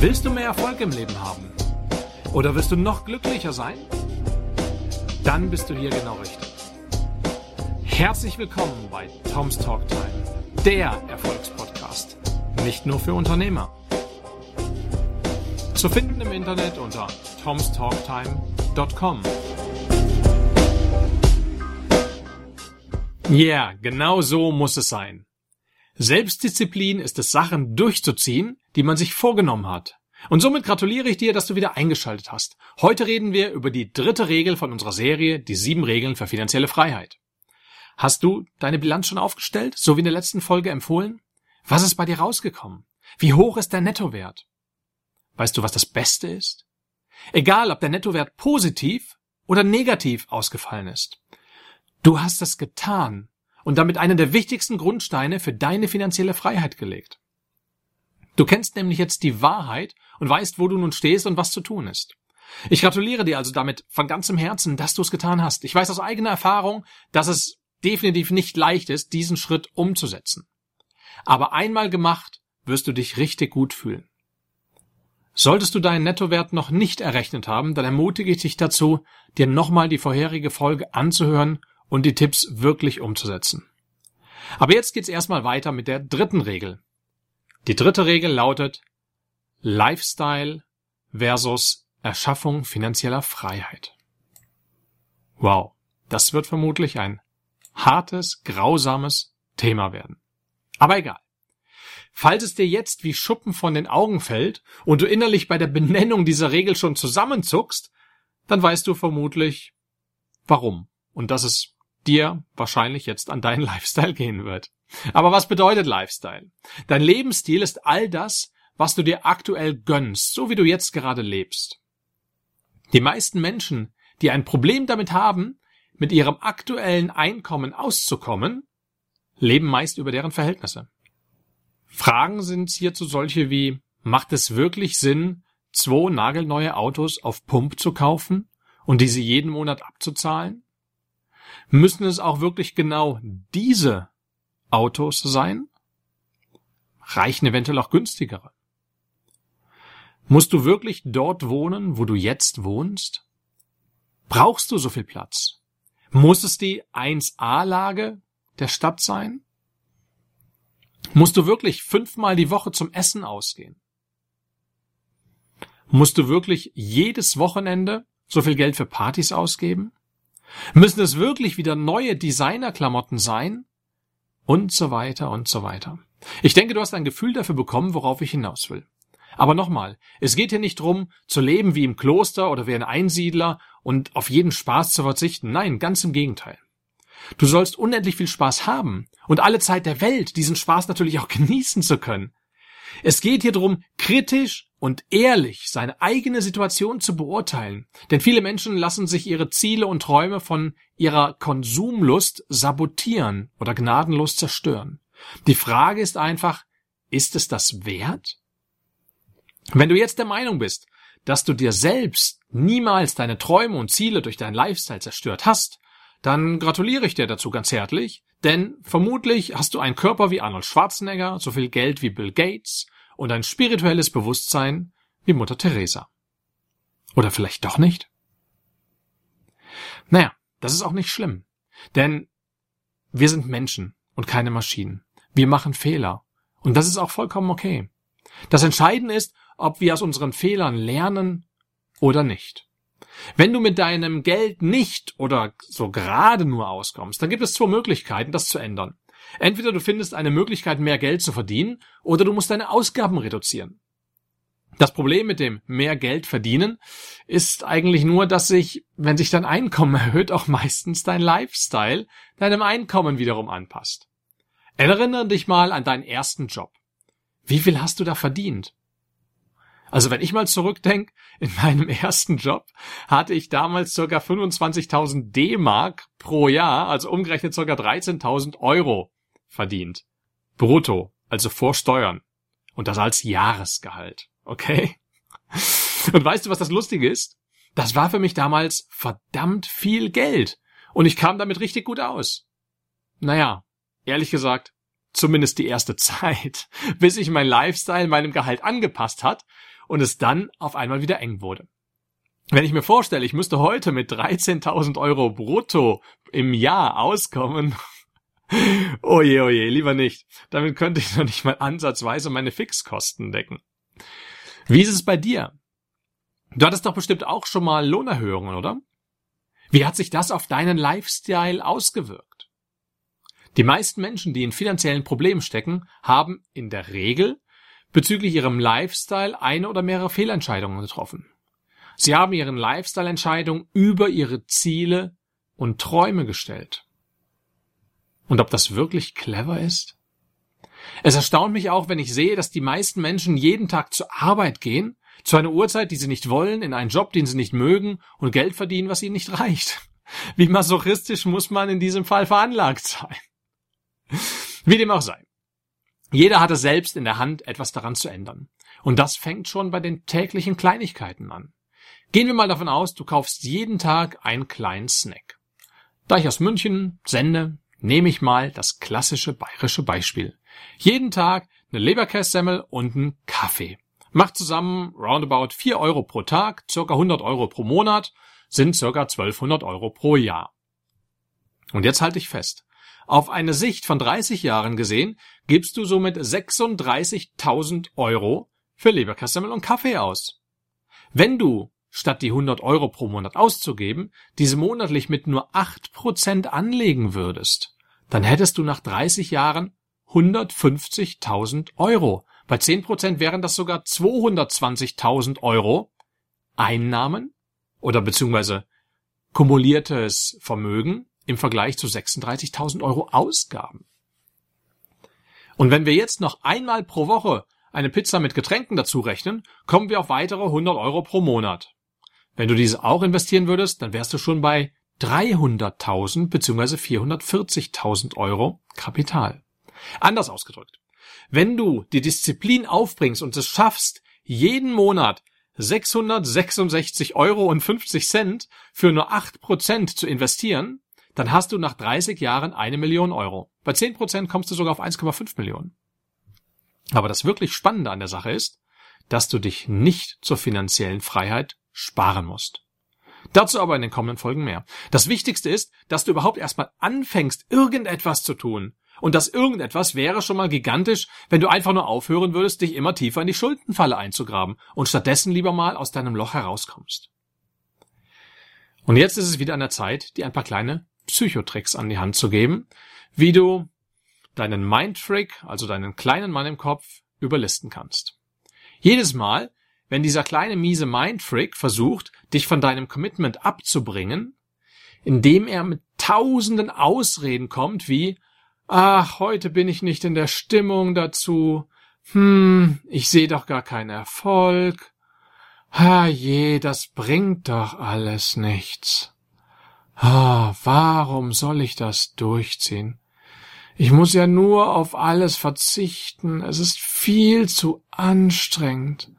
Willst du mehr Erfolg im Leben haben? Oder willst du noch glücklicher sein? Dann bist du hier genau richtig. Herzlich willkommen bei Tom's Talk Time, der Erfolgspodcast. Nicht nur für Unternehmer. Zu finden im Internet unter tomstalktime.com. Ja, yeah, genau so muss es sein. Selbstdisziplin ist es, Sachen durchzuziehen, die man sich vorgenommen hat. Und somit gratuliere ich dir, dass du wieder eingeschaltet hast. Heute reden wir über die dritte Regel von unserer Serie, die sieben Regeln für finanzielle Freiheit. Hast du deine Bilanz schon aufgestellt, so wie in der letzten Folge empfohlen? Was ist bei dir rausgekommen? Wie hoch ist der Nettowert? Weißt du, was das Beste ist? Egal, ob der Nettowert positiv oder negativ ausgefallen ist. Du hast es getan und damit einen der wichtigsten Grundsteine für deine finanzielle Freiheit gelegt. Du kennst nämlich jetzt die Wahrheit und weißt, wo du nun stehst und was zu tun ist. Ich gratuliere dir also damit von ganzem Herzen, dass du es getan hast. Ich weiß aus eigener Erfahrung, dass es definitiv nicht leicht ist, diesen Schritt umzusetzen. Aber einmal gemacht, wirst du dich richtig gut fühlen. Solltest du deinen Nettowert noch nicht errechnet haben, dann ermutige ich dich dazu, dir nochmal die vorherige Folge anzuhören und die Tipps wirklich umzusetzen. Aber jetzt geht's erstmal weiter mit der dritten Regel. Die dritte Regel lautet Lifestyle versus Erschaffung finanzieller Freiheit. Wow, das wird vermutlich ein hartes, grausames Thema werden. Aber egal. Falls es dir jetzt wie Schuppen von den Augen fällt und du innerlich bei der Benennung dieser Regel schon zusammenzuckst, dann weißt du vermutlich, warum. Und dass es dir wahrscheinlich jetzt an deinen Lifestyle gehen wird. Aber was bedeutet Lifestyle? Dein Lebensstil ist all das, was du dir aktuell gönnst, so wie du jetzt gerade lebst. Die meisten Menschen, die ein Problem damit haben, mit ihrem aktuellen Einkommen auszukommen, leben meist über deren Verhältnisse. Fragen sind hierzu solche wie, macht es wirklich Sinn, zwei nagelneue Autos auf Pump zu kaufen und diese jeden Monat abzuzahlen? Müssen es auch wirklich genau diese Autos sein? Reichen eventuell auch günstigere? Musst du wirklich dort wohnen, wo du jetzt wohnst? Brauchst du so viel Platz? Muss es die 1A-Lage der Stadt sein? Musst du wirklich fünfmal die Woche zum Essen ausgehen? Musst du wirklich jedes Wochenende so viel Geld für Partys ausgeben? Müssen es wirklich wieder neue Designerklamotten sein? Und so weiter und so weiter. Ich denke, du hast ein Gefühl dafür bekommen, worauf ich hinaus will. Aber nochmal, es geht hier nicht drum, zu leben wie im Kloster oder wie ein Einsiedler und auf jeden Spaß zu verzichten. Nein, ganz im Gegenteil. Du sollst unendlich viel Spaß haben und alle Zeit der Welt diesen Spaß natürlich auch genießen zu können. Es geht hier darum, kritisch und ehrlich seine eigene Situation zu beurteilen. Denn viele Menschen lassen sich ihre Ziele und Träume von ihrer Konsumlust sabotieren oder gnadenlos zerstören. Die Frage ist einfach, ist es das wert? Wenn du jetzt der Meinung bist, dass du dir selbst niemals deine Träume und Ziele durch deinen Lifestyle zerstört hast, dann gratuliere ich dir dazu ganz herzlich, denn vermutlich hast du einen Körper wie Arnold Schwarzenegger, so viel Geld wie Bill Gates und ein spirituelles Bewusstsein wie Mutter Teresa. Oder vielleicht doch nicht? Naja, das ist auch nicht schlimm, denn wir sind Menschen und keine Maschinen. Wir machen Fehler und das ist auch vollkommen okay. Das Entscheidende ist, ob wir aus unseren Fehlern lernen oder nicht. Wenn du mit deinem Geld nicht oder so gerade nur auskommst, dann gibt es zwei Möglichkeiten, das zu ändern. Entweder du findest eine Möglichkeit, mehr Geld zu verdienen, oder du musst deine Ausgaben reduzieren. Das Problem mit dem mehr Geld verdienen ist eigentlich nur, dass sich, wenn sich dein Einkommen erhöht, auch meistens dein Lifestyle deinem Einkommen wiederum anpasst. Erinnere dich mal an deinen ersten Job. Wie viel hast du da verdient? Also wenn ich mal zurückdenke, in meinem ersten Job hatte ich damals circa 25.000 D-Mark pro Jahr, also umgerechnet circa 13.000 Euro verdient. Brutto, also vor Steuern. Und das als Jahresgehalt. Okay? Und weißt du, was das Lustige ist? Das war für mich damals verdammt viel Geld. Und ich kam damit richtig gut aus. Naja, ehrlich gesagt, zumindest die erste Zeit, bis sich mein Lifestyle meinem Gehalt angepasst hat und es dann auf einmal wieder eng wurde. Wenn ich mir vorstelle, ich müsste heute mit 13.000 Euro brutto im Jahr auskommen, oje, oje, lieber nicht. Damit könnte ich noch nicht mal ansatzweise meine Fixkosten decken. Wie ist es bei dir? Du hattest doch bestimmt auch schon mal Lohnerhöhungen, oder? Wie hat sich das auf deinen Lifestyle ausgewirkt? Die meisten Menschen, die in finanziellen Problemen stecken, haben in der Regel bezüglich ihrem Lifestyle eine oder mehrere Fehlentscheidungen getroffen. Sie haben ihren Lifestyle-Entscheidungen über ihre Ziele und Träume gestellt. Und ob das wirklich clever ist? Es erstaunt mich auch, wenn ich sehe, dass die meisten Menschen jeden Tag zur Arbeit gehen zu einer Uhrzeit, die sie nicht wollen, in einen Job, den sie nicht mögen und Geld verdienen, was ihnen nicht reicht. Wie masochistisch muss man in diesem Fall veranlagt sein? Wie dem auch sei. Jeder hat es selbst in der Hand, etwas daran zu ändern. Und das fängt schon bei den täglichen Kleinigkeiten an. Gehen wir mal davon aus, du kaufst jeden Tag einen kleinen Snack. Da ich aus München sende, nehme ich mal das klassische bayerische Beispiel. Jeden Tag eine Leberkässemmel und einen Kaffee. Macht zusammen roundabout 4 Euro pro Tag, circa 100 Euro pro Monat, sind circa 1200 Euro pro Jahr. Und jetzt halte ich fest. Auf eine Sicht von 30 Jahren gesehen, gibst du somit 36.000 Euro für Leberkassemmel und Kaffee aus. Wenn du, statt die 100 Euro pro Monat auszugeben, diese monatlich mit nur 8% anlegen würdest, dann hättest du nach 30 Jahren 150.000 Euro. Bei 10% wären das sogar 220.000 Euro Einnahmen oder beziehungsweise kumuliertes Vermögen im Vergleich zu 36.000 Euro Ausgaben. Und wenn wir jetzt noch einmal pro Woche eine Pizza mit Getränken dazu rechnen, kommen wir auf weitere 100 Euro pro Monat. Wenn du diese auch investieren würdest, dann wärst du schon bei 300.000 bzw. 440.000 Euro Kapital. Anders ausgedrückt. Wenn du die Disziplin aufbringst und es schaffst, jeden Monat 666 Euro und 50 Cent für nur 8 Prozent zu investieren, dann hast du nach 30 Jahren eine Million Euro. Bei 10 Prozent kommst du sogar auf 1,5 Millionen. Aber das wirklich Spannende an der Sache ist, dass du dich nicht zur finanziellen Freiheit sparen musst. Dazu aber in den kommenden Folgen mehr. Das Wichtigste ist, dass du überhaupt erstmal anfängst, irgendetwas zu tun. Und das irgendetwas wäre schon mal gigantisch, wenn du einfach nur aufhören würdest, dich immer tiefer in die Schuldenfalle einzugraben und stattdessen lieber mal aus deinem Loch herauskommst. Und jetzt ist es wieder an der Zeit, dir ein paar kleine Psychotricks an die Hand zu geben, wie du deinen Mindtrick, also deinen kleinen Mann im Kopf, überlisten kannst. Jedes Mal, wenn dieser kleine miese Mindfreak versucht, dich von deinem Commitment abzubringen, indem er mit tausenden Ausreden kommt, wie Ach, heute bin ich nicht in der Stimmung dazu. Hm, ich sehe doch gar keinen Erfolg. Ha je, das bringt doch alles nichts. Ah, warum soll ich das durchziehen? Ich muss ja nur auf alles verzichten. Es ist viel zu anstrengend.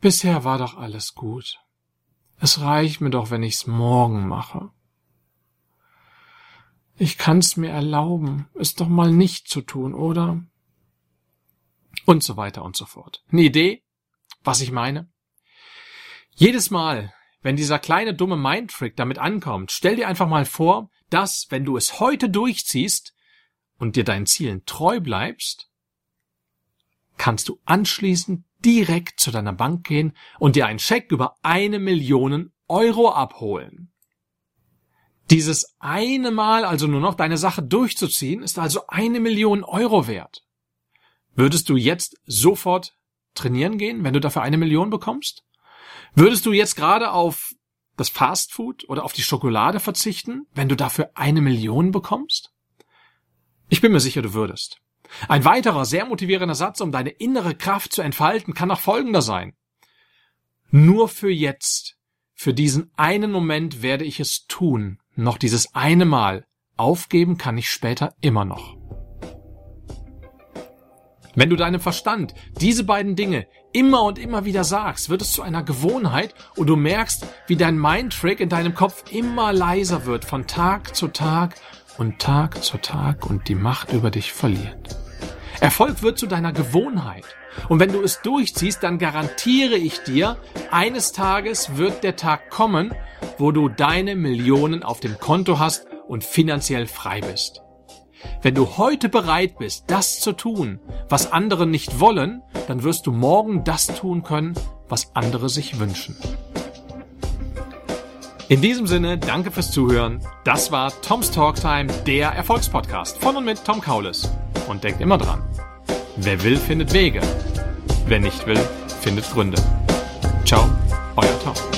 Bisher war doch alles gut. Es reicht mir doch, wenn ich's morgen mache. Ich kann's mir erlauben, es doch mal nicht zu tun, oder? Und so weiter und so fort. Eine Idee, was ich meine? Jedes Mal, wenn dieser kleine dumme Mindtrick damit ankommt, stell dir einfach mal vor, dass, wenn du es heute durchziehst und dir deinen Zielen treu bleibst, kannst du anschließend direkt zu deiner Bank gehen und dir einen Scheck über eine Million Euro abholen. Dieses eine Mal also nur noch deine Sache durchzuziehen, ist also eine Million Euro wert. Würdest du jetzt sofort trainieren gehen, wenn du dafür eine Million bekommst? Würdest du jetzt gerade auf das Fastfood oder auf die Schokolade verzichten, wenn du dafür eine Million bekommst? Ich bin mir sicher, du würdest. Ein weiterer sehr motivierender Satz, um deine innere Kraft zu entfalten, kann noch folgender sein. Nur für jetzt, für diesen einen Moment werde ich es tun, noch dieses eine Mal. Aufgeben kann ich später immer noch. Wenn du deinem Verstand diese beiden Dinge immer und immer wieder sagst, wird es zu einer Gewohnheit und du merkst, wie dein Mindtrick in deinem Kopf immer leiser wird von Tag zu Tag und Tag zu Tag und die Macht über dich verliert. Erfolg wird zu deiner Gewohnheit. Und wenn du es durchziehst, dann garantiere ich dir, eines Tages wird der Tag kommen, wo du deine Millionen auf dem Konto hast und finanziell frei bist. Wenn du heute bereit bist, das zu tun, was andere nicht wollen, dann wirst du morgen das tun können, was andere sich wünschen. In diesem Sinne, danke fürs Zuhören. Das war Toms Talktime, der Erfolgspodcast von und mit Tom Kaulis. Und denkt immer dran, wer will, findet Wege. Wer nicht will, findet Gründe. Ciao, euer Tom.